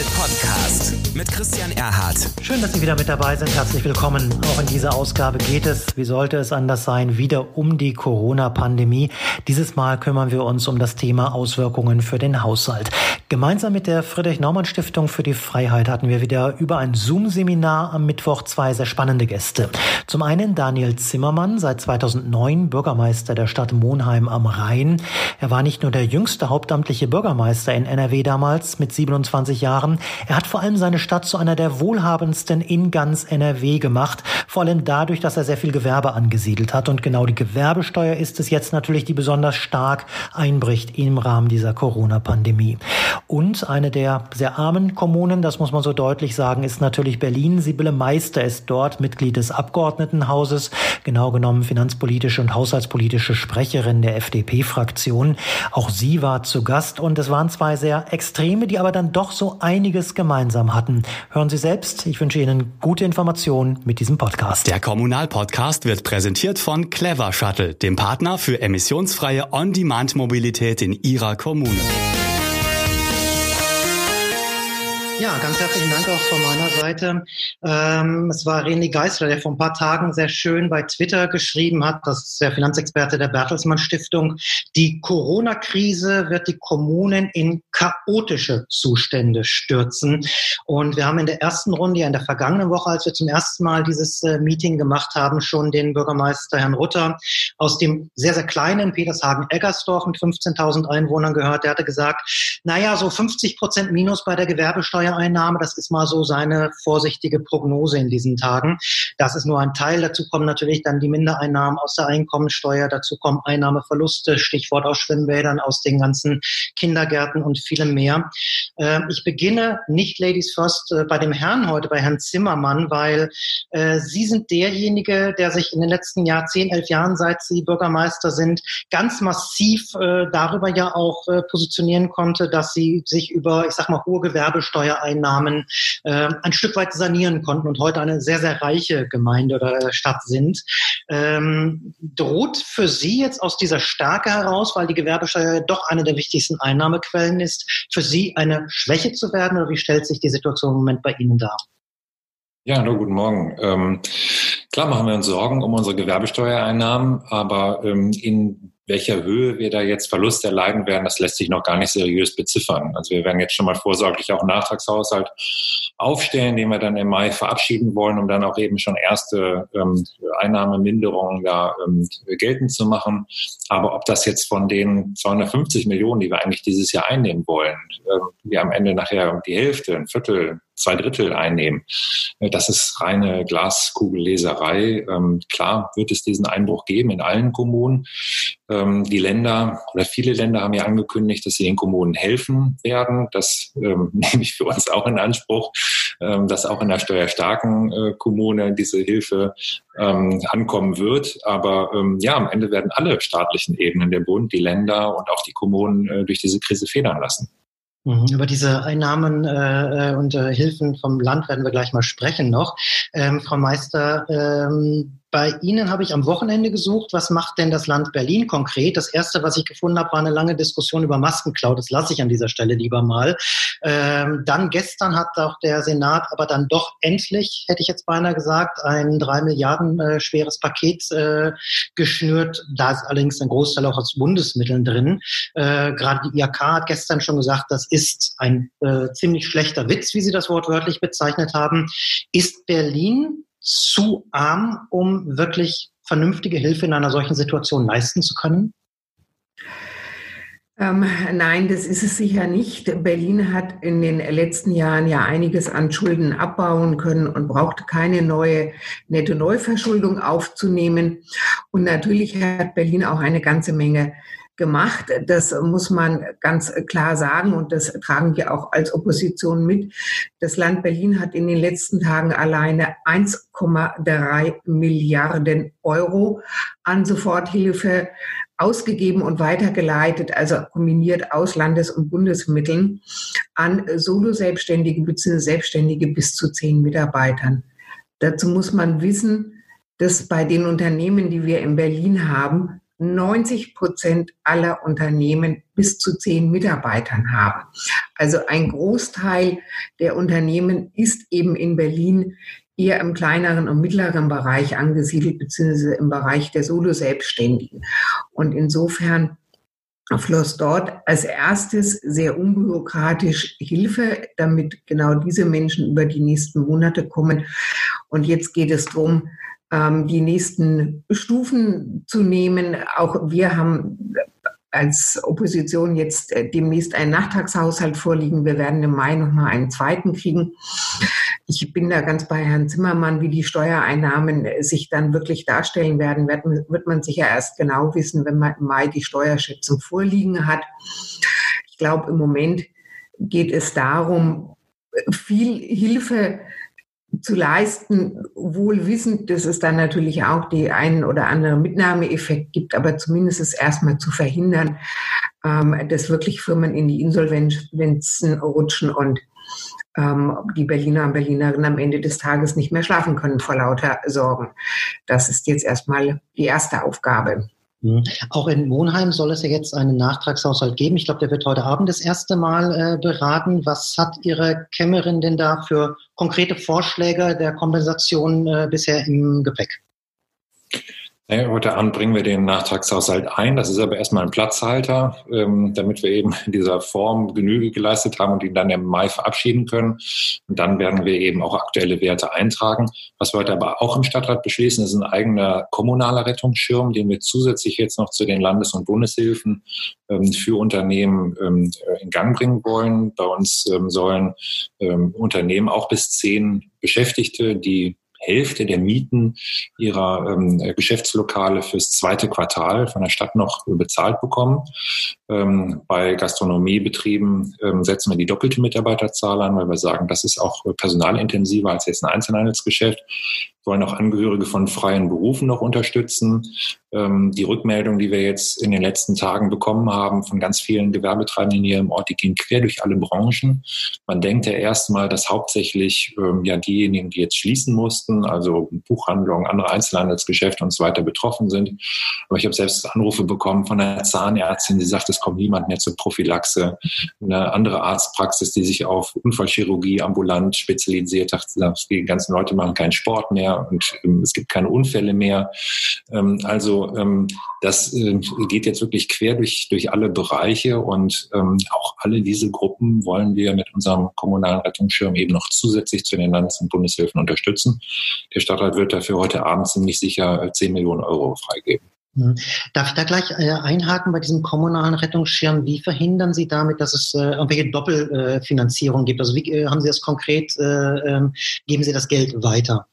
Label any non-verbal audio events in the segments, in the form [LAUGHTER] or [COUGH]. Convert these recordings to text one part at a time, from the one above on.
Kommunal Podcast mit Christian Erhardt. Schön, dass Sie wieder mit dabei sind. Herzlich willkommen. Auch in dieser Ausgabe geht es, wie sollte es anders sein, wieder um die Corona-Pandemie. Dieses Mal kümmern wir uns um das Thema Auswirkungen für den Haushalt. Gemeinsam mit der Friedrich-Naumann-Stiftung für die Freiheit hatten wir wieder über ein Zoom-Seminar am Mittwoch zwei sehr spannende Gäste. Zum einen Daniel Zimmermann, seit 2009 Bürgermeister der Stadt Monheim am Rhein. Er war nicht nur der jüngste hauptamtliche Bürgermeister in NRW damals mit 27 Jahren. Er hat vor allem seine Stadt zu einer der wohlhabendsten in ganz NRW gemacht. Vor allem dadurch, dass er sehr viel Gewerbe angesiedelt hat. Und genau die Gewerbesteuer ist es jetzt natürlich, die besonders stark einbricht im Rahmen dieser Corona-Pandemie. Und eine der sehr armen Kommunen, das muss man so deutlich sagen, ist natürlich Berlin. Sibylle Meister ist dort Mitglied des Abgeordnetenhauses, genau genommen finanzpolitische und haushaltspolitische Sprecherin der FDP-Fraktion. Auch sie war zu Gast und es waren zwei sehr Extreme, die aber dann doch so einiges gemeinsam hatten. Hören Sie selbst. Ich wünsche Ihnen gute Informationen mit diesem Podcast. Der Kommunalpodcast wird präsentiert von Clever Shuttle, dem Partner für emissionsfreie On-Demand-Mobilität in Ihrer Kommune. Ja, ganz herzlichen Dank auch von meiner Seite. Ähm, es war René Geisler, der vor ein paar Tagen sehr schön bei Twitter geschrieben hat, das ist der Finanzexperte der Bertelsmann Stiftung, die Corona-Krise wird die Kommunen in chaotische Zustände stürzen. Und wir haben in der ersten Runde, ja in der vergangenen Woche, als wir zum ersten Mal dieses äh, Meeting gemacht haben, schon den Bürgermeister Herrn Rutter aus dem sehr, sehr kleinen Petershagen-Eggersdorf mit 15.000 Einwohnern gehört. Der hatte gesagt, naja, so 50 Prozent Minus bei der Gewerbesteuer Steuereinnahme. Das ist mal so seine vorsichtige Prognose in diesen Tagen. Das ist nur ein Teil. Dazu kommen natürlich dann die Mindereinnahmen aus der Einkommensteuer. Dazu kommen Einnahmeverluste, Stichwort aus Schwimmbädern, aus den ganzen Kindergärten und vielem mehr. Ähm, ich beginne nicht Ladies First äh, bei dem Herrn heute, bei Herrn Zimmermann, weil äh, Sie sind derjenige, der sich in den letzten Jahr, zehn, elf Jahren, seit Sie Bürgermeister sind, ganz massiv äh, darüber ja auch positionieren konnte, dass Sie sich über, ich sag mal, hohe Gewerbesteuer Steuereinnahmen äh, ein Stück weit sanieren konnten und heute eine sehr, sehr reiche Gemeinde oder Stadt sind. Ähm, droht für Sie jetzt aus dieser Stärke heraus, weil die Gewerbesteuer doch eine der wichtigsten Einnahmequellen ist, für Sie eine Schwäche zu werden oder wie stellt sich die Situation im Moment bei Ihnen dar? Ja, hallo, guten Morgen. Ähm, klar machen wir uns Sorgen um unsere Gewerbesteuereinnahmen, aber ähm, in welcher Höhe wir da jetzt Verlust erleiden werden, das lässt sich noch gar nicht seriös beziffern. Also wir werden jetzt schon mal vorsorglich auch einen Nachtragshaushalt aufstellen, den wir dann im Mai verabschieden wollen, um dann auch eben schon erste ähm, Einnahmeminderungen da ähm, geltend zu machen. Aber ob das jetzt von den 250 Millionen, die wir eigentlich dieses Jahr einnehmen wollen, äh, wir am Ende nachher die Hälfte, ein Viertel, zwei Drittel einnehmen. Äh, das ist reine Glaskugelleserei. Ähm, klar wird es diesen Einbruch geben in allen Kommunen. Ähm, die Länder oder viele Länder haben ja angekündigt, dass sie den Kommunen helfen werden. Das ähm, [LAUGHS] nehme ich für uns auch in Anspruch, dass auch in der steuerstarken äh, Kommune diese Hilfe ankommen wird. Aber ja, am Ende werden alle staatlichen Ebenen, der Bund, die Länder und auch die Kommunen äh, durch diese Krise federn lassen. Mhm. Über diese Einnahmen äh, und äh, Hilfen vom Land werden wir gleich mal sprechen noch. Ähm, Frau Meister, ähm, bei Ihnen habe ich am Wochenende gesucht, was macht denn das Land Berlin konkret? Das erste, was ich gefunden habe, war eine lange Diskussion über Maskenklau. Das lasse ich an dieser Stelle lieber mal. Ähm, dann gestern hat auch der Senat aber dann doch endlich, hätte ich jetzt beinahe gesagt, ein drei Milliarden äh, schweres Paket äh, geschnürt. Da ist allerdings ein Großteil auch aus Bundesmitteln drin. Äh, Gerade die IAK hat gestern schon gesagt, das ist ein äh, ziemlich schlechter Witz, wie Sie das wortwörtlich bezeichnet haben. Ist Berlin zu arm, um wirklich vernünftige Hilfe in einer solchen Situation leisten zu können? Ähm, nein, das ist es sicher nicht. Berlin hat in den letzten Jahren ja einiges an Schulden abbauen können und brauchte keine neue nette Neuverschuldung aufzunehmen. Und natürlich hat Berlin auch eine ganze Menge gemacht. Das muss man ganz klar sagen und das tragen wir auch als Opposition mit. Das Land Berlin hat in den letzten Tagen alleine 1,3 Milliarden Euro an Soforthilfe ausgegeben und weitergeleitet, also kombiniert aus Landes- und Bundesmitteln an Solo-Selbstständige bzw. Selbstständige bis zu zehn Mitarbeitern. Dazu muss man wissen, dass bei den Unternehmen, die wir in Berlin haben, 90 Prozent aller Unternehmen bis zu zehn Mitarbeitern haben. Also ein Großteil der Unternehmen ist eben in Berlin eher im kleineren und mittleren Bereich angesiedelt, beziehungsweise im Bereich der Solo-Selbstständigen. Und insofern floss dort als erstes sehr unbürokratisch Hilfe, damit genau diese Menschen über die nächsten Monate kommen. Und jetzt geht es darum, ähm, die nächsten Stufen zu nehmen. Auch wir haben als Opposition jetzt äh, demnächst einen Nachtragshaushalt vorliegen. Wir werden im Mai nochmal einen zweiten kriegen. Ich bin da ganz bei Herrn Zimmermann, wie die Steuereinnahmen äh, sich dann wirklich darstellen werden, wird, wird man sicher erst genau wissen, wenn man im Mai die Steuerschätzung vorliegen hat. Ich glaube, im Moment geht es darum, viel Hilfe zu leisten, wohl wissend, dass es dann natürlich auch die einen oder andere Mitnahmeeffekt gibt, aber zumindest es erstmal zu verhindern, ähm, dass wirklich Firmen in die Insolvenzen rutschen und ähm, die Berliner und Berlinerinnen am Ende des Tages nicht mehr schlafen können vor lauter Sorgen. Das ist jetzt erstmal die erste Aufgabe. Mhm. Auch in Monheim soll es ja jetzt einen Nachtragshaushalt geben. Ich glaube, der wird heute Abend das erste Mal äh, beraten. Was hat Ihre Kämmerin denn da für konkrete Vorschläge der Kompensation äh, bisher im Gepäck? Heute Abend bringen wir den Nachtragshaushalt ein. Das ist aber erstmal ein Platzhalter, ähm, damit wir eben in dieser Form Genüge geleistet haben und ihn dann im Mai verabschieden können. Und dann werden wir eben auch aktuelle Werte eintragen. Was wir heute aber auch im Stadtrat beschließen, ist ein eigener kommunaler Rettungsschirm, den wir zusätzlich jetzt noch zu den Landes- und Bundeshilfen ähm, für Unternehmen ähm, in Gang bringen wollen. Bei uns sollen Unternehmen auch bis zehn Beschäftigte, die Hälfte der Mieten ihrer ähm, Geschäftslokale fürs zweite Quartal von der Stadt noch bezahlt bekommen. Ähm, bei Gastronomiebetrieben ähm, setzen wir die doppelte Mitarbeiterzahl an, weil wir sagen, das ist auch personalintensiver als jetzt ein Einzelhandelsgeschäft wollen auch Angehörige von freien Berufen noch unterstützen. Ähm, die Rückmeldung, die wir jetzt in den letzten Tagen bekommen haben von ganz vielen Gewerbetreibenden hier im Ort, die gehen quer durch alle Branchen. Man denkt ja erstmal, dass hauptsächlich ähm, ja diejenigen, die jetzt schließen mussten, also Buchhandlungen, andere Einzelhandelsgeschäfte und so weiter betroffen sind. Aber ich habe selbst Anrufe bekommen von einer Zahnärztin, die sagt, es kommt niemand mehr zur Prophylaxe. Eine andere Arztpraxis, die sich auf Unfallchirurgie ambulant spezialisiert hat, sagt, die ganzen Leute machen keinen Sport mehr und ähm, es gibt keine Unfälle mehr. Ähm, also ähm, das äh, geht jetzt wirklich quer durch, durch alle Bereiche und ähm, auch alle diese Gruppen wollen wir mit unserem kommunalen Rettungsschirm eben noch zusätzlich zu den Landes- und Bundeshilfen unterstützen. Der Stadtrat wird dafür heute Abend ziemlich sicher 10 Millionen Euro freigeben. Hm. Darf ich da gleich äh, einhaken bei diesem kommunalen Rettungsschirm? Wie verhindern Sie damit, dass es äh, irgendwelche Doppelfinanzierung gibt? Also wie äh, haben Sie das konkret, äh, ähm, geben Sie das Geld weiter?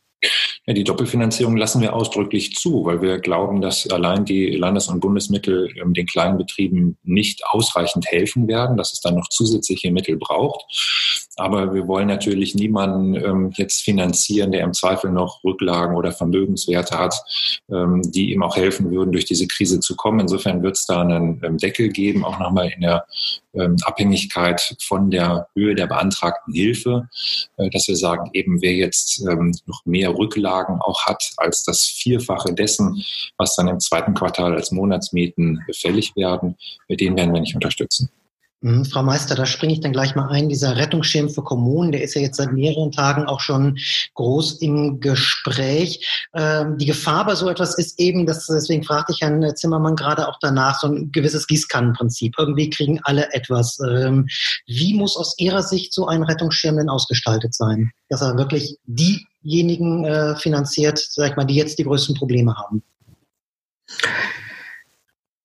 Ja, die Doppelfinanzierung lassen wir ausdrücklich zu, weil wir glauben, dass allein die Landes- und Bundesmittel ähm, den kleinen Betrieben nicht ausreichend helfen werden, dass es dann noch zusätzliche Mittel braucht. Aber wir wollen natürlich niemanden ähm, jetzt finanzieren, der im Zweifel noch Rücklagen oder Vermögenswerte hat, ähm, die ihm auch helfen würden, durch diese Krise zu kommen. Insofern wird es da einen ähm, Deckel geben, auch nochmal in der Abhängigkeit von der Höhe der beantragten Hilfe, äh, dass wir sagen, eben wer jetzt ähm, noch mehr Rücklagen auch hat als das Vierfache dessen, was dann im zweiten Quartal als Monatsmieten fällig werden, mit denen werden wir nicht unterstützen. Mhm, Frau Meister, da springe ich dann gleich mal ein. Dieser Rettungsschirm für Kommunen, der ist ja jetzt seit mehreren Tagen auch schon groß im Gespräch. Ähm, die Gefahr bei so etwas ist eben, dass, deswegen fragte ich Herrn Zimmermann gerade auch danach, so ein gewisses Gießkannenprinzip. Irgendwie kriegen alle etwas. Ähm, wie muss aus Ihrer Sicht so ein Rettungsschirm denn ausgestaltet sein? Dass er wirklich diejenigen äh, finanziert, sag ich mal, die jetzt die größten Probleme haben?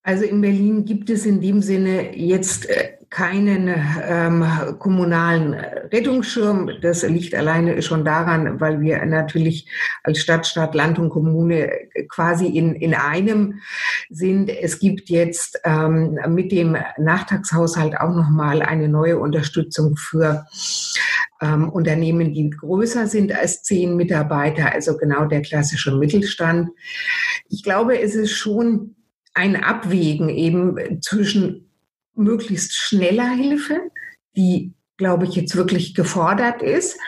Also in Berlin gibt es in dem Sinne jetzt äh, keinen ähm, kommunalen Rettungsschirm. Das liegt alleine schon daran, weil wir natürlich als Stadt, Stadt, Land und Kommune quasi in, in einem sind. Es gibt jetzt ähm, mit dem Nachtragshaushalt auch nochmal eine neue Unterstützung für ähm, Unternehmen, die größer sind als zehn Mitarbeiter, also genau der klassische Mittelstand. Ich glaube, es ist schon ein Abwägen eben zwischen möglichst schneller Hilfe, die, glaube ich, jetzt wirklich gefordert ist,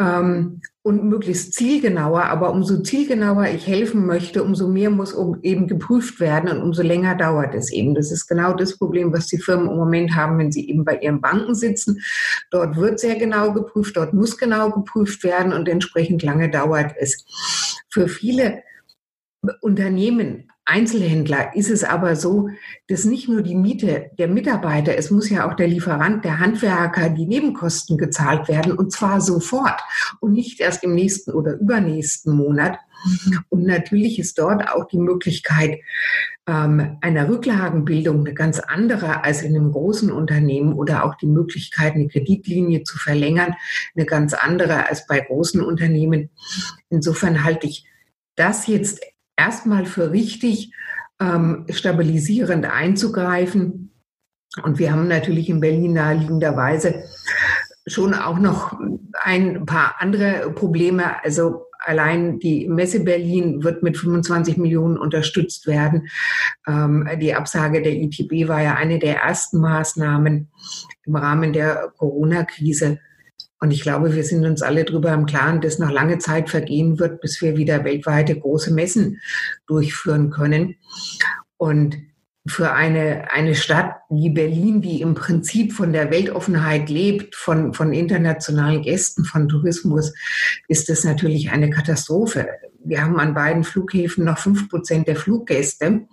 ähm, und möglichst zielgenauer. Aber umso zielgenauer ich helfen möchte, umso mehr muss eben geprüft werden und umso länger dauert es eben. Das ist genau das Problem, was die Firmen im Moment haben, wenn sie eben bei ihren Banken sitzen. Dort wird sehr genau geprüft, dort muss genau geprüft werden und entsprechend lange dauert es. Für viele Unternehmen Einzelhändler ist es aber so, dass nicht nur die Miete der Mitarbeiter, es muss ja auch der Lieferant, der Handwerker, die Nebenkosten gezahlt werden und zwar sofort und nicht erst im nächsten oder übernächsten Monat. Und natürlich ist dort auch die Möglichkeit ähm, einer Rücklagenbildung eine ganz andere als in einem großen Unternehmen oder auch die Möglichkeit, eine Kreditlinie zu verlängern, eine ganz andere als bei großen Unternehmen. Insofern halte ich das jetzt erstmal für richtig, ähm, stabilisierend einzugreifen. Und wir haben natürlich in Berlin naheliegenderweise schon auch noch ein paar andere Probleme. Also allein die Messe Berlin wird mit 25 Millionen unterstützt werden. Ähm, die Absage der ITB war ja eine der ersten Maßnahmen im Rahmen der Corona-Krise. Und ich glaube, wir sind uns alle darüber im Klaren, dass noch lange Zeit vergehen wird, bis wir wieder weltweite große Messen durchführen können. Und für eine, eine Stadt wie Berlin, die im Prinzip von der Weltoffenheit lebt, von, von internationalen Gästen, von Tourismus, ist das natürlich eine Katastrophe. Wir haben an beiden Flughäfen noch fünf Prozent der Fluggäste.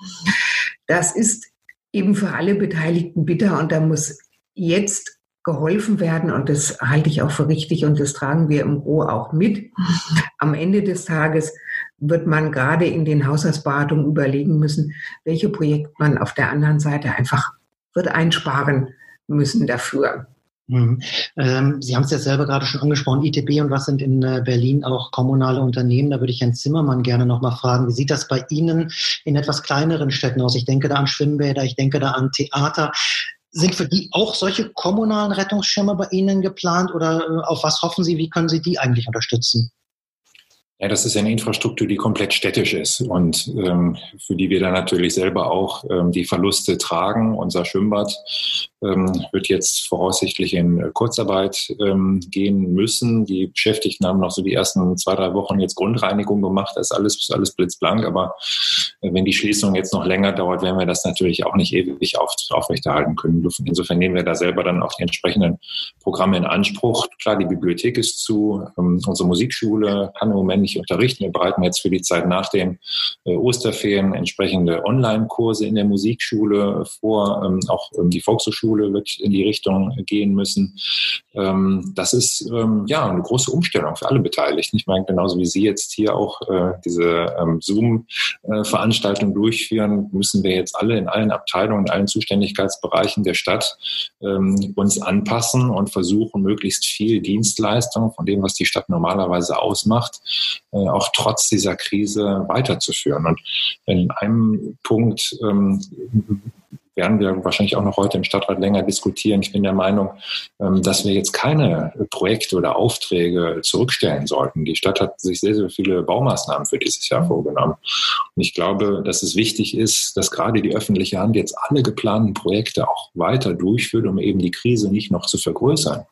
Das ist eben für alle Beteiligten bitter und da muss jetzt geholfen werden und das halte ich auch für richtig und das tragen wir im Gro auch mit. [LAUGHS] Am Ende des Tages wird man gerade in den Haushaltsberatungen überlegen müssen, welche Projekte man auf der anderen Seite einfach wird einsparen müssen dafür. Mhm. Ähm, Sie haben es ja selber gerade schon angesprochen, ITB und was sind in äh, Berlin auch kommunale Unternehmen? Da würde ich Herrn Zimmermann gerne nochmal fragen, wie sieht das bei Ihnen in etwas kleineren Städten aus? Ich denke da an Schwimmbäder, ich denke da an Theater. Sind für die auch solche kommunalen Rettungsschirme bei Ihnen geplant oder äh, auf was hoffen Sie? Wie können Sie die eigentlich unterstützen? Ja, das ist eine Infrastruktur, die komplett städtisch ist und ähm, für die wir dann natürlich selber auch ähm, die Verluste tragen. Unser Schwimmbad wird jetzt voraussichtlich in Kurzarbeit ähm, gehen müssen. Die Beschäftigten haben noch so die ersten zwei, drei Wochen jetzt Grundreinigung gemacht. Das ist alles, alles blitzblank. Aber äh, wenn die Schließung jetzt noch länger dauert, werden wir das natürlich auch nicht ewig auf, aufrechterhalten können dürfen. Insofern nehmen wir da selber dann auch die entsprechenden Programme in Anspruch. Klar, die Bibliothek ist zu, ähm, unsere Musikschule kann im Moment nicht unterrichten. Wir bereiten jetzt für die Zeit nach den äh, Osterferien entsprechende Online-Kurse in der Musikschule vor. Ähm, auch ähm, die Volkshochschule Schule wird in die Richtung gehen müssen. Ähm, das ist ähm, ja eine große Umstellung für alle Beteiligten. Ich meine, genauso wie Sie jetzt hier auch äh, diese ähm, Zoom-Veranstaltung durchführen, müssen wir jetzt alle in allen Abteilungen, in allen Zuständigkeitsbereichen der Stadt uns anpassen und versuchen, möglichst viel Dienstleistung von dem, was die Stadt normalerweise ausmacht, äh, auch trotz dieser Krise weiterzuführen. Und in einem Punkt werden wir wahrscheinlich auch noch heute im Stadtrat länger diskutieren. Ich bin der Meinung, ähm, dass wir jetzt keine Projekte oder Aufträge zurückstellen sollten. Die Stadt hat sich sehr, sehr viele Baumaßnahmen für dieses Jahr vorgenommen. Und ich glaube, dass es wichtig ist, dass gerade die öffentliche Hand jetzt alle geplanten Projekte auch weiter durchführt, um eben die Krise nicht noch zu vergrößern.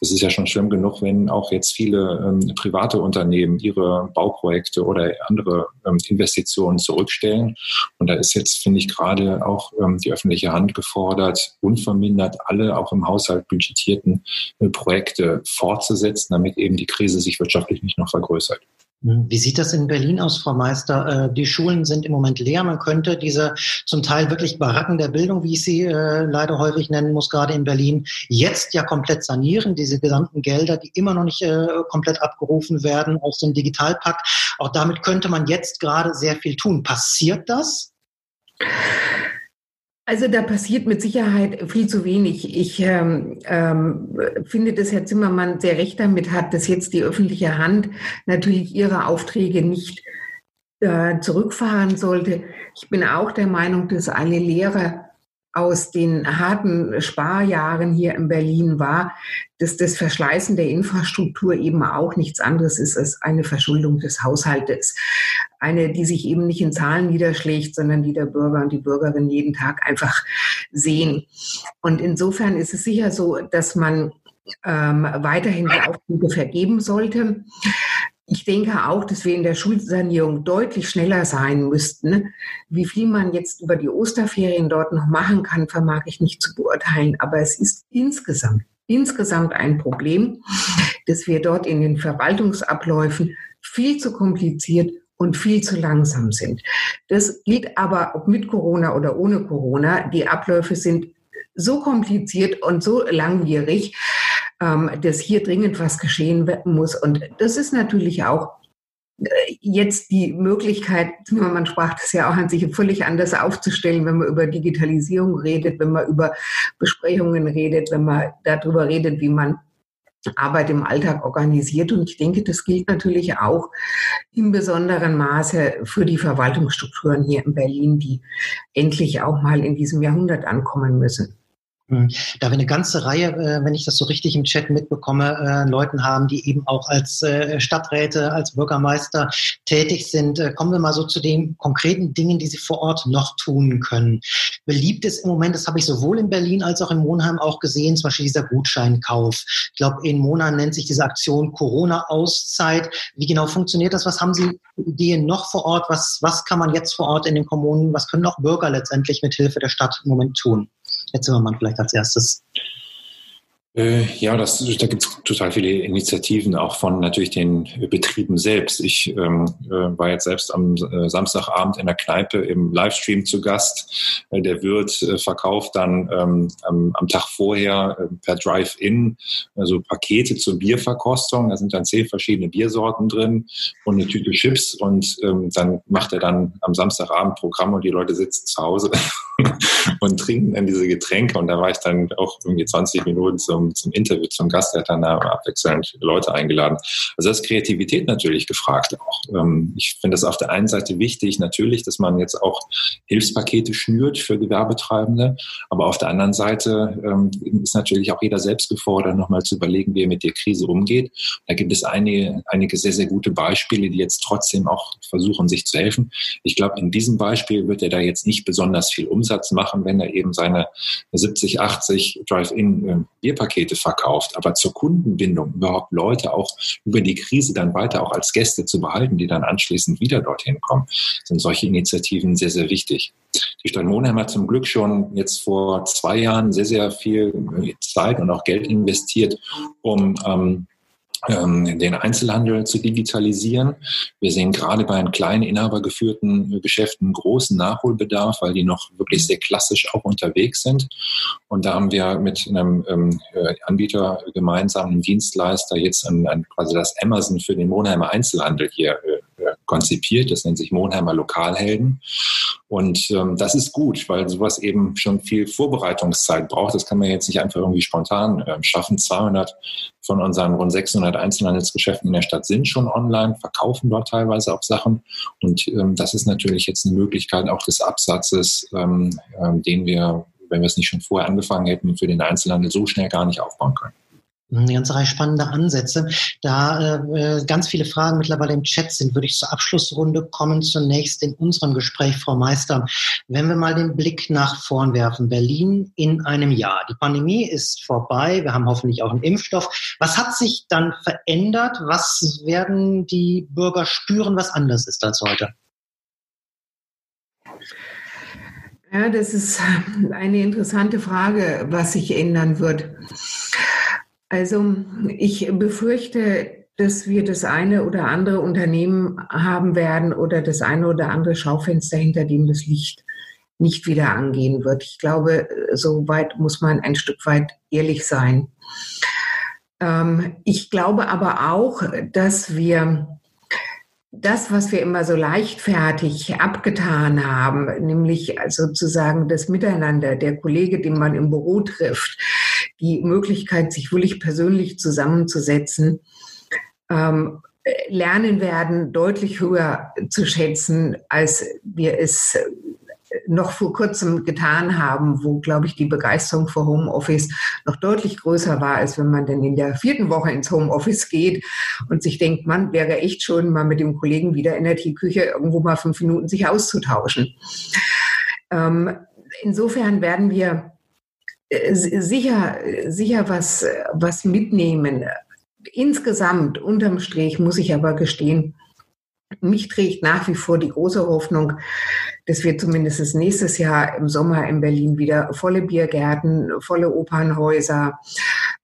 Es ist ja schon schlimm genug, wenn auch jetzt viele ähm, private Unternehmen ihre Bauprojekte oder andere ähm, Investitionen zurückstellen. Und da ist jetzt, finde ich, gerade auch die öffentliche öffentliche Hand gefordert, unvermindert alle auch im Haushalt budgetierten äh, Projekte fortzusetzen, damit eben die Krise sich wirtschaftlich nicht noch vergrößert. Hm, wie sieht das in Berlin aus, Frau Meister? Äh, die Schulen sind im Moment leer. Man könnte diese zum Teil wirklich Baracken der Bildung, wie ich sie äh, leider häufig nennen muss, gerade in Berlin, jetzt ja komplett sanieren. Diese gesamten Gelder, die immer noch nicht komplett abgerufen werden aus dem Digitalpakt. Auch damit könnte man jetzt gerade sehr viel tun. Passiert das? Also da passiert mit Sicherheit viel zu wenig. Ich ähm, ähm, finde, dass Herr Zimmermann sehr recht damit hat, dass jetzt die öffentliche Hand natürlich ihre Aufträge nicht äh, zurückfahren sollte. Ich bin auch der Meinung, dass alle Lehrer aus den harten Sparjahren hier in Berlin war, dass das Verschleißen der Infrastruktur eben auch nichts anderes ist als eine Verschuldung des Haushaltes. Eine, die sich eben nicht in Zahlen niederschlägt, sondern die der Bürger und die Bürgerin jeden Tag einfach sehen. Und insofern ist es sicher so, dass man ähm, weiterhin die Aufträge vergeben sollte. Ich denke auch, dass wir in der Schulsanierung deutlich schneller sein müssten. Wie viel man jetzt über die Osterferien dort noch machen kann, vermag ich nicht zu beurteilen. Aber es ist insgesamt, insgesamt ein Problem, dass wir dort in den Verwaltungsabläufen viel zu kompliziert und viel zu langsam sind. Das gilt aber ob mit Corona oder ohne Corona. Die Abläufe sind so kompliziert und so langwierig, dass hier dringend was geschehen muss. Und das ist natürlich auch äh, jetzt die Möglichkeit, man sprach das ja auch an sich völlig anders aufzustellen, wenn man über Digitalisierung redet, wenn man über Besprechungen redet, wenn man darüber redet, wie man Arbeit im Alltag organisiert. Und ich denke, das gilt natürlich auch im besonderen Maße für die Verwaltungsstrukturen hier in Berlin, die endlich auch mal in diesem Jahrhundert ankommen müssen. Hm. Da wir eine ganze Reihe, äh, wenn ich das so richtig im Chat mitbekomme, äh, Leuten haben, die eben auch als äh, Stadträte, als Bürgermeister tätig sind, kommen wir mal so zu den konkreten Dingen, die sie vor Ort noch tun können. Beliebt ist im Moment, das habe ich sowohl in Berlin als auch in Monheim auch gesehen, zum Beispiel dieser Gutscheinkauf. Ich glaube, in Monheim nennt sich diese Aktion Corona-Auszeit. Wie genau funktioniert das? Was haben Sie Ideen noch vor Ort? Was, was kann man jetzt vor Ort in den Kommunen, was können auch Bürger letztendlich mit Hilfe der Stadt im Moment tun? Herr Zimmermann vielleicht als erstes. Äh, ja, das, da gibt es total viele Initiativen, auch von natürlich den Betrieben selbst. Ich ähm, äh, war jetzt selbst am äh, Samstagabend in der Kneipe im Livestream zu Gast. Der Wirt verkauft dann ähm, am, am, Tag vorher äh, per Drive-In also Pakete zur Bierverkostung. Da sind dann zehn verschiedene Biersorten drin und eine Tüte Chips. Und ähm, dann macht er dann am Samstagabend Programm und die Leute sitzen zu Hause [LAUGHS] und trinken dann diese Getränke. Und da war ich dann auch irgendwie 20 Minuten zum zum, zum Interview, zum Gast, der hat dann abwechselnd Leute eingeladen. Also da ist Kreativität natürlich gefragt auch. Ähm, ich finde es auf der einen Seite wichtig, natürlich, dass man jetzt auch Hilfspakete schnürt für Gewerbetreibende, aber auf der anderen Seite ähm, ist natürlich auch jeder selbst gefordert, nochmal zu überlegen, wie er mit der Krise umgeht. Da gibt es einige, einige sehr, sehr gute Beispiele, die jetzt trotzdem auch versuchen, sich zu helfen. Ich glaube, in diesem Beispiel wird er da jetzt nicht besonders viel Umsatz machen, wenn er eben seine 70, 80 Drive-In äh, Bierpakete Pakete verkauft, aber zur Kundenbindung überhaupt Leute auch über die Krise dann weiter auch als Gäste zu behalten, die dann anschließend wieder dorthin kommen, sind solche Initiativen sehr, sehr wichtig. Die Stadt Monheim hat zum Glück schon jetzt vor zwei Jahren sehr, sehr viel Zeit und auch Geld investiert, um ähm, den Einzelhandel zu digitalisieren. Wir sehen gerade bei den kleinen inhabergeführten Geschäften großen Nachholbedarf, weil die noch wirklich sehr klassisch auch unterwegs sind. Und da haben wir mit einem ähm, äh, Anbieter gemeinsamen Dienstleister jetzt an, an quasi das Amazon für den Monheimer Einzelhandel hier äh, konzipiert. Das nennt sich Monheimer Lokalhelden. Und ähm, das ist gut, weil sowas eben schon viel Vorbereitungszeit braucht. Das kann man jetzt nicht einfach irgendwie spontan äh, schaffen. 200 von unseren rund 600 Einzelhandelsgeschäften in der Stadt sind schon online, verkaufen dort teilweise auch Sachen. Und ähm, das ist natürlich jetzt eine Möglichkeit auch des Absatzes, ähm, ähm, den wir, wenn wir es nicht schon vorher angefangen hätten, für den Einzelhandel so schnell gar nicht aufbauen können. Eine ganze Reihe spannender Ansätze. Da äh, ganz viele Fragen mittlerweile im Chat sind, würde ich zur Abschlussrunde kommen. Zunächst in unserem Gespräch, Frau Meister. Wenn wir mal den Blick nach vorn werfen, Berlin in einem Jahr. Die Pandemie ist vorbei. Wir haben hoffentlich auch einen Impfstoff. Was hat sich dann verändert? Was werden die Bürger spüren, was anders ist als heute? Ja, das ist eine interessante Frage, was sich ändern wird. Also ich befürchte, dass wir das eine oder andere Unternehmen haben werden oder das eine oder andere Schaufenster, hinter dem das Licht nicht wieder angehen wird. Ich glaube, so weit muss man ein Stück weit ehrlich sein. Ähm, ich glaube aber auch, dass wir das, was wir immer so leichtfertig abgetan haben, nämlich sozusagen das Miteinander, der Kollege, den man im Büro trifft, die Möglichkeit, sich wirklich persönlich zusammenzusetzen, ähm, lernen werden, deutlich höher zu schätzen, als wir es noch vor kurzem getan haben, wo, glaube ich, die Begeisterung für Homeoffice noch deutlich größer war, als wenn man dann in der vierten Woche ins Homeoffice geht und sich denkt, man wäre echt schon mal mit dem Kollegen wieder in der Teeküche irgendwo mal fünf Minuten sich auszutauschen. Ähm, insofern werden wir sicher, sicher was, was mitnehmen. insgesamt, unterm Strich, muss ich aber gestehen, mich trägt nach wie vor die große Hoffnung, dass wir zumindest nächstes Jahr im Sommer in Berlin wieder volle Biergärten, volle Opernhäuser,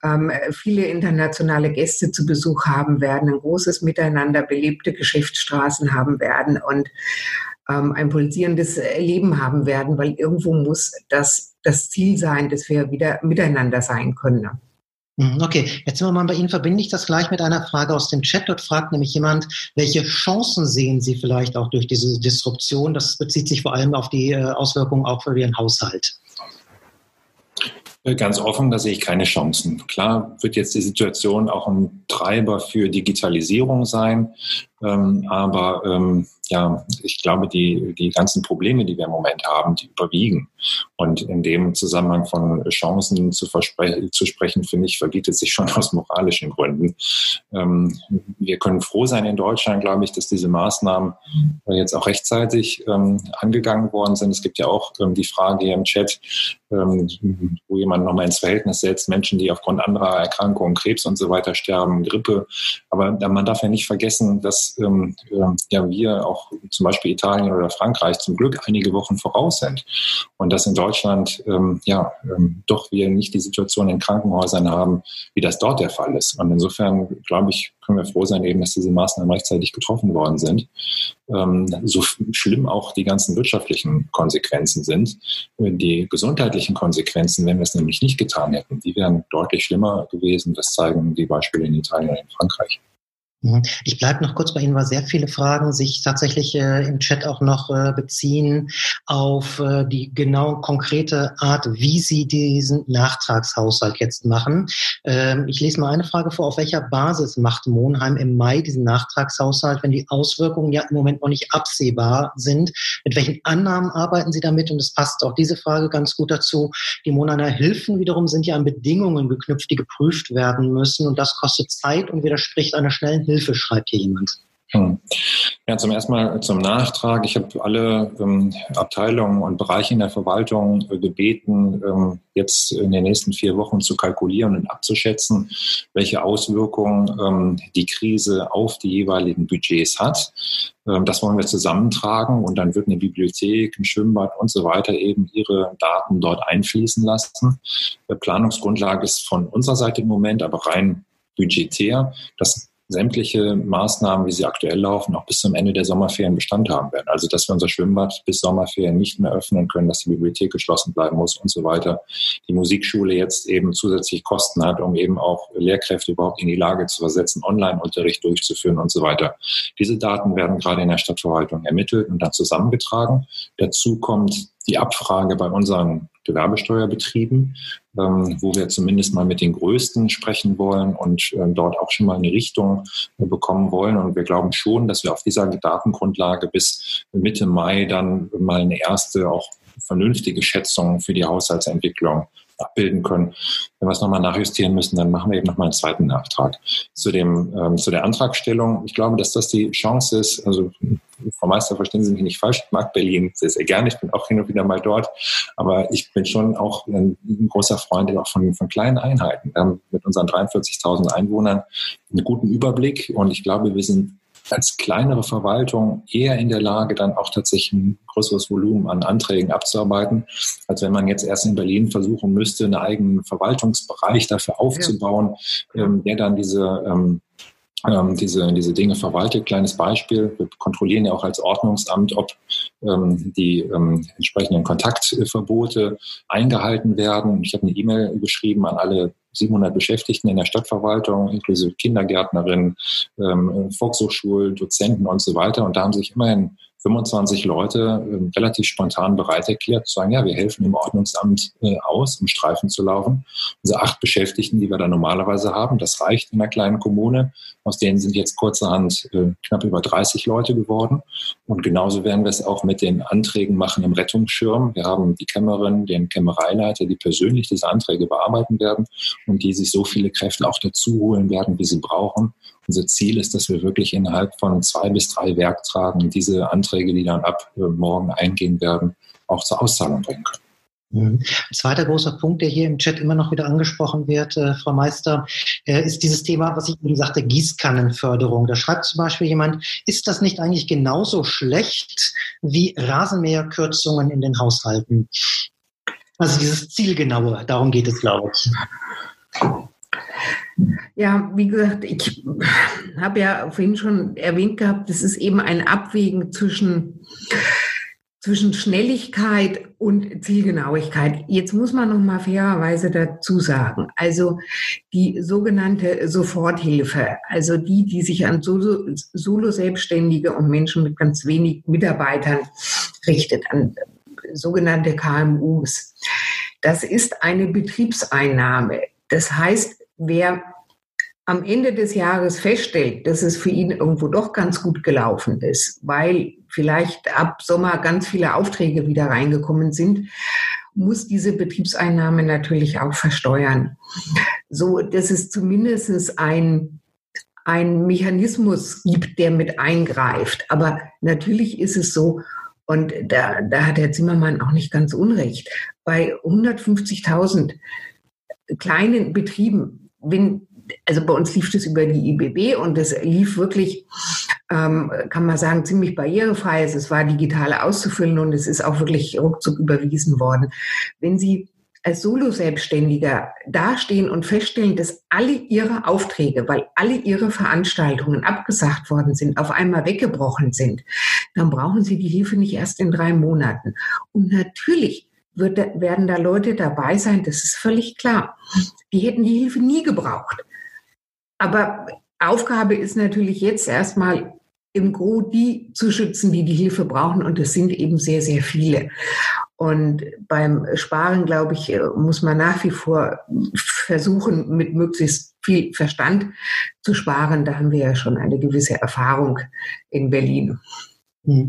ähm, viele internationale Gäste zu Besuch haben werden, ein großes Miteinander, belebte Geschäftsstraßen haben werden und ähm, ein pulsierendes Leben haben werden, weil irgendwo muss das das Ziel sein, dass wir wieder miteinander sein können. Mhm, okay, jetzt sind wir mal bei Ihnen, verbinde ich das gleich mit einer Frage aus dem Chat. Dort fragt nämlich jemand, welche Chancen sehen Sie vielleicht auch durch diese Disruption? Das bezieht sich vor allem auf die äh, Auswirkungen auch für Ihren Haushalt. Äh, ganz offen, da sehe ich keine Chancen. Klar wird jetzt die Situation auch ein Treiber für Digitalisierung sein, ähm, aber ähm, ja, ich glaube, die, die ganzen Probleme, die wir im Moment haben, die überwiegen. Und in dem Zusammenhang von Chancen zu, zu sprechen, finde ich, verbietet sich schon [LAUGHS] aus moralischen Gründen. Ähm, wir können froh sein in Deutschland, glaube ich, dass diese Maßnahmen jetzt auch rechtzeitig ähm, angegangen worden sind. Es gibt ja auch ähm, die Frage hier im Chat, ähm, wo jemand nochmal ins Verhältnis setzt, Menschen, die aufgrund anderer Erkrankungen, Krebs und so weiter sterben, Grippe. Aber man darf ja nicht vergessen, dass ähm, ja wir auch zum Beispiel Italien oder Frankreich zum Glück einige Wochen voraus sind. Und dass in Deutschland ähm, ja ähm, doch wir nicht die Situation in Krankenhäusern haben, wie das dort der Fall ist. Und insofern, glaube ich, können wir froh sein eben, dass diese Maßnahmen rechtzeitig getroffen worden sind. Ähm, so schlimm auch die ganzen wirtschaftlichen Konsequenzen sind, die gesundheitlichen Konsequenzen, wenn wir es nämlich nicht getan hätten, die wären deutlich schlimmer gewesen. Das zeigen die Beispiele in Italien und in Frankreich. Mhm. Ich bleibe noch kurz bei Ihnen, weil sehr viele Fragen sich tatsächlich äh, im Chat auch noch äh, beziehen auf äh, die genau konkrete Art, wie Sie diesen Nachtragshaushalt jetzt machen. Ähm, ich lese mal eine Frage vor. Auf welcher Basis macht Monheim im Mai diesen Nachtragshaushalt, wenn die Auswirkungen ja im Moment noch nicht absehbar sind? Mit welchen Annahmen arbeiten Sie damit? Und es passt auch diese Frage ganz gut dazu. Die Monheimer Hilfen wiederum sind ja an Bedingungen geknüpft, die geprüft werden müssen. Und das kostet Zeit und widerspricht einer schnellen Hilfe, schreibt hier jemand. Hm. Ja, zum ersten Mal zum Nachtrag. Ich habe alle ähm, Abteilungen und Bereiche in der Verwaltung äh, gebeten, ähm, jetzt in den nächsten vier Wochen zu kalkulieren und abzuschätzen, welche Auswirkungen ähm, die Krise auf die jeweiligen Budgets hat. Ähm, das wollen wir zusammentragen und dann wird eine Bibliothek, ein Schwimmbad und so weiter eben ihre Daten dort einfließen lassen. Die Planungsgrundlage ist von unserer Seite im Moment aber rein budgetär. Das sämtliche Maßnahmen, wie sie aktuell laufen, auch bis zum Ende der Sommerferien Bestand haben werden. Also, dass wir unser Schwimmbad bis Sommerferien nicht mehr öffnen können, dass die Bibliothek geschlossen bleiben muss und so weiter. Die Musikschule jetzt eben zusätzlich Kosten hat, um eben auch Lehrkräfte überhaupt in die Lage zu versetzen, Online-Unterricht durchzuführen und so weiter. Diese Daten werden gerade in der Stadtverwaltung ermittelt und dann zusammengetragen. Dazu kommt die Abfrage bei unseren Gewerbesteuerbetrieben, ähm, wo wir zumindest mal mit den Größten sprechen wollen und äh, dort auch schon mal eine Richtung äh, bekommen wollen. Und wir glauben schon, dass wir auf dieser Datengrundlage bis Mitte Mai dann mal eine erste, auch vernünftige Schätzung für die Haushaltsentwicklung abbilden können. Wenn wir es nochmal nachjustieren müssen, dann machen wir eben nochmal einen zweiten Nachtrag. Zu, dem, ähm, zu der Antragstellung, ich glaube, dass das die Chance ist, also Frau Meister, verstehen Sie mich nicht falsch, ich mag Berlin sehr, sehr gerne, ich bin auch hin und wieder mal dort, aber ich bin schon auch ein, großer Freund auch von, von kleinen Einheiten. Wir haben mit unseren 43.000 Einwohnern einen guten Überblick und ich glaube, wir sind als kleinere Verwaltung eher in der Lage, dann auch tatsächlich ein größeres Volumen an Anträgen abzuarbeiten, als wenn man jetzt erst in Berlin versuchen müsste, einen eigenen Verwaltungsbereich dafür aufzubauen, ja. ähm, der dann diese ähm, ähm, diese, diese Dinge verwaltet. Kleines Beispiel, wir kontrollieren ja auch als Ordnungsamt, ob ähm, die ähm, entsprechenden Kontaktverbote eingehalten werden. Ich habe eine E-Mail geschrieben an alle 700 Beschäftigten in der Stadtverwaltung, inklusive Kindergärtnerinnen, ähm, Volkshochschulen, Dozenten und so weiter. Und da haben sich immerhin 25 Leute äh, relativ spontan bereit erklärt, zu sagen, ja, wir helfen im Ordnungsamt äh, aus, um Streifen zu laufen. Unsere acht Beschäftigten, die wir da normalerweise haben, das reicht in einer kleinen Kommune. Aus denen sind jetzt kurzerhand äh, knapp über 30 Leute geworden. Und genauso werden wir es auch mit den Anträgen machen im Rettungsschirm. Wir haben die Kämmerin, den Kämmereileiter, die persönlich diese Anträge bearbeiten werden und die sich so viele Kräfte auch dazu holen werden, wie sie brauchen, unser Ziel ist, dass wir wirklich innerhalb von zwei bis drei Werktagen diese Anträge, die dann ab äh, morgen eingehen werden, auch zur Auszahlung bringen können. Mhm. Ein zweiter großer Punkt, der hier im Chat immer noch wieder angesprochen wird, äh, Frau Meister, äh, ist dieses Thema, was ich eben sagte, Gießkannenförderung. Da schreibt zum Beispiel jemand, ist das nicht eigentlich genauso schlecht wie Rasenmäherkürzungen in den Haushalten? Also dieses Zielgenaue, darum geht es, glaube ich. Ja, wie gesagt, ich habe ja vorhin schon erwähnt gehabt, es ist eben ein Abwägen zwischen zwischen Schnelligkeit und Zielgenauigkeit. Jetzt muss man noch mal fairerweise dazu sagen, also die sogenannte Soforthilfe, also die, die sich an Solo-Selbstständige und Menschen mit ganz wenig Mitarbeitern richtet, an sogenannte KMUs. Das ist eine Betriebseinnahme. Das heißt, wer am Ende des Jahres feststellt, dass es für ihn irgendwo doch ganz gut gelaufen ist, weil vielleicht ab Sommer ganz viele Aufträge wieder reingekommen sind, muss diese Betriebseinnahme natürlich auch versteuern. So, dass es zumindest ein, ein Mechanismus gibt, der mit eingreift. Aber natürlich ist es so, und da, da hat Herr Zimmermann auch nicht ganz unrecht, bei 150.000 kleinen Betrieben, wenn also bei uns lief das über die IBB und das lief wirklich, ähm, kann man sagen, ziemlich barrierefrei. Es war digital auszufüllen und es ist auch wirklich ruckzuck überwiesen worden. Wenn Sie als Solo-Selbstständiger dastehen und feststellen, dass alle ihre Aufträge, weil alle ihre Veranstaltungen abgesagt worden sind, auf einmal weggebrochen sind, dann brauchen sie die Hilfe nicht erst in drei Monaten. Und natürlich wird, werden da Leute dabei sein, das ist völlig klar. Die hätten die Hilfe nie gebraucht. Aber Aufgabe ist natürlich jetzt erstmal im Gro die zu schützen, die die Hilfe brauchen. Und es sind eben sehr, sehr viele. Und beim Sparen, glaube ich, muss man nach wie vor versuchen, mit möglichst viel Verstand zu sparen. Da haben wir ja schon eine gewisse Erfahrung in Berlin. Hm.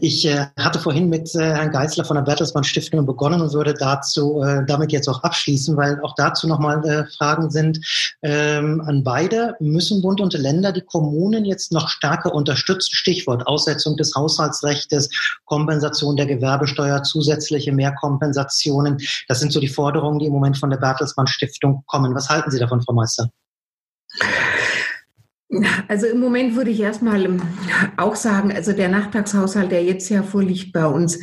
Ich äh, hatte vorhin mit äh, Herrn Geisler von der Bertelsmann Stiftung begonnen und würde dazu äh, damit jetzt auch abschließen, weil auch dazu nochmal äh, Fragen sind ähm, an beide. Müssen Bund und Länder die Kommunen jetzt noch stärker unterstützen? Stichwort Aussetzung des Haushaltsrechts, Kompensation der Gewerbesteuer, zusätzliche Mehrkompensationen. Das sind so die Forderungen, die im Moment von der Bertelsmann Stiftung kommen. Was halten Sie davon, Frau Meister? [LAUGHS] Also im Moment würde ich erstmal ähm, auch sagen, also der Nachtragshaushalt, der jetzt ja vorliegt bei uns,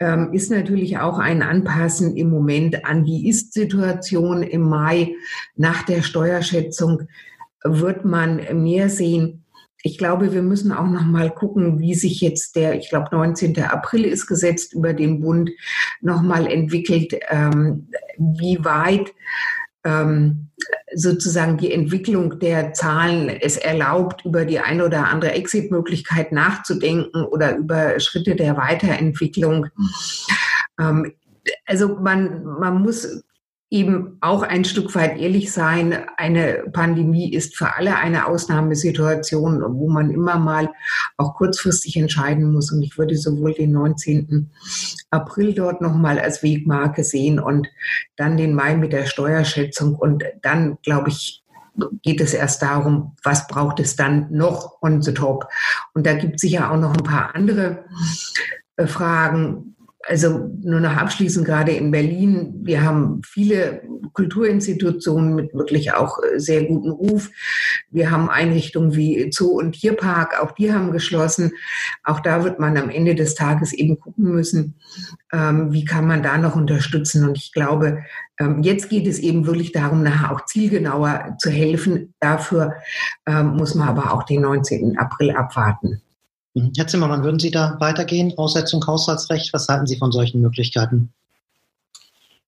ähm, ist natürlich auch ein Anpassen im Moment an die Ist-Situation im Mai. Nach der Steuerschätzung wird man mehr sehen. Ich glaube, wir müssen auch noch mal gucken, wie sich jetzt der, ich glaube, 19. April ist gesetzt über den Bund, noch mal entwickelt, ähm, wie weit ähm, sozusagen die Entwicklung der Zahlen es erlaubt, über die eine oder andere Exit-Möglichkeit nachzudenken oder über Schritte der Weiterentwicklung. Ähm, also man, man muss eben auch ein Stück weit ehrlich sein. Eine Pandemie ist für alle eine Ausnahmesituation, wo man immer mal auch kurzfristig entscheiden muss. Und ich würde sowohl den 19. April dort nochmal als Wegmarke sehen und dann den Mai mit der Steuerschätzung. Und dann, glaube ich, geht es erst darum, was braucht es dann noch on the top. Und da gibt es sicher auch noch ein paar andere äh, Fragen, also nur noch abschließend gerade in Berlin, wir haben viele Kulturinstitutionen mit wirklich auch äh, sehr guten Ruf. Wir haben Einrichtungen wie Zoo und Tierpark, auch die haben geschlossen. Auch da wird man am Ende des Tages eben gucken müssen, ähm, wie kann man da noch unterstützen. Und ich glaube, ähm, jetzt geht es eben wirklich darum, nachher auch zielgenauer zu helfen. Dafür ähm, muss man aber auch den 19. April abwarten. Mhm. Herr Zimmermann, würden Sie da weitergehen? Aussetzung Haushaltsrecht, was halten Sie von solchen Möglichkeiten?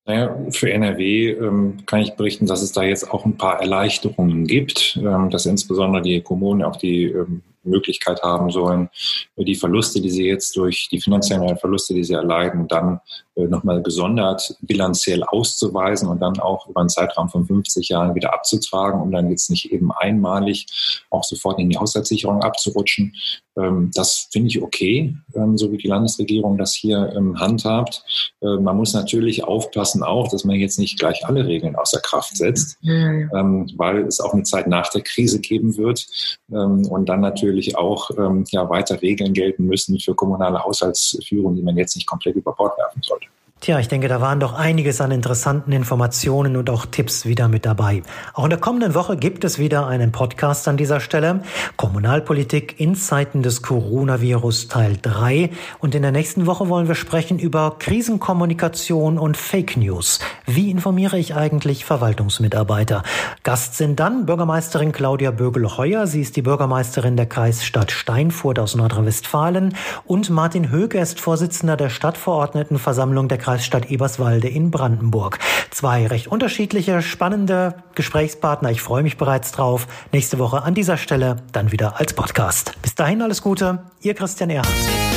Naja, für NRW ähm, kann ich berichten, dass es da jetzt auch ein paar Erleichterungen gibt, ähm, dass insbesondere die Kommunen auch die ähm, Möglichkeit haben sollen, die Verluste, die sie jetzt durch die finanziellen Verluste, die sie erleiden, dann nochmal gesondert bilanziell auszuweisen und dann auch über einen Zeitraum von 50 Jahren wieder abzutragen, um dann jetzt nicht eben einmalig auch sofort in die Haushaltssicherung abzurutschen. Ähm, das finde ich okay, ähm, so wie die Landesregierung das hier ähm, handhabt. Äh, man muss natürlich aufpassen auch, dass man jetzt nicht gleich alle Regeln außer Kraft setzt, weil es auch eine Zeit nach der Krise geben wird und dann natürlich auch ja, weiter Regeln gelten müssen für kommunale Haushaltsführung, die man jetzt nicht komplett über Bord werfen sollte. Tja, ich denke, da waren doch einiges an interessanten Informationen und auch Tipps wieder mit dabei. Auch in der kommenden Woche gibt es wieder einen Podcast an dieser Stelle. Kommunalpolitik in Zeiten des Coronavirus Teil 3. Und in der nächsten Woche wollen wir sprechen über Krisenkommunikation und Fake News. Wie informiere ich eigentlich Verwaltungsmitarbeiter? Gast sind dann Bürgermeisterin Claudia Bögel-Heuer. Sie ist die Bürgermeisterin der Kreisstadt Steinfurt aus Nordrhein-Westfalen. Und Martin Höge ist Vorsitzender der Stadtverordnetenversammlung der Kreisstadt Eberswalde in Brandenburg. Zwei recht unterschiedliche, spannende Gesprächspartner. Ich freue mich bereits drauf. Nächste Woche an dieser Stelle dann wieder als Podcast. Bis dahin alles Gute. Ihr Christian Erhardt.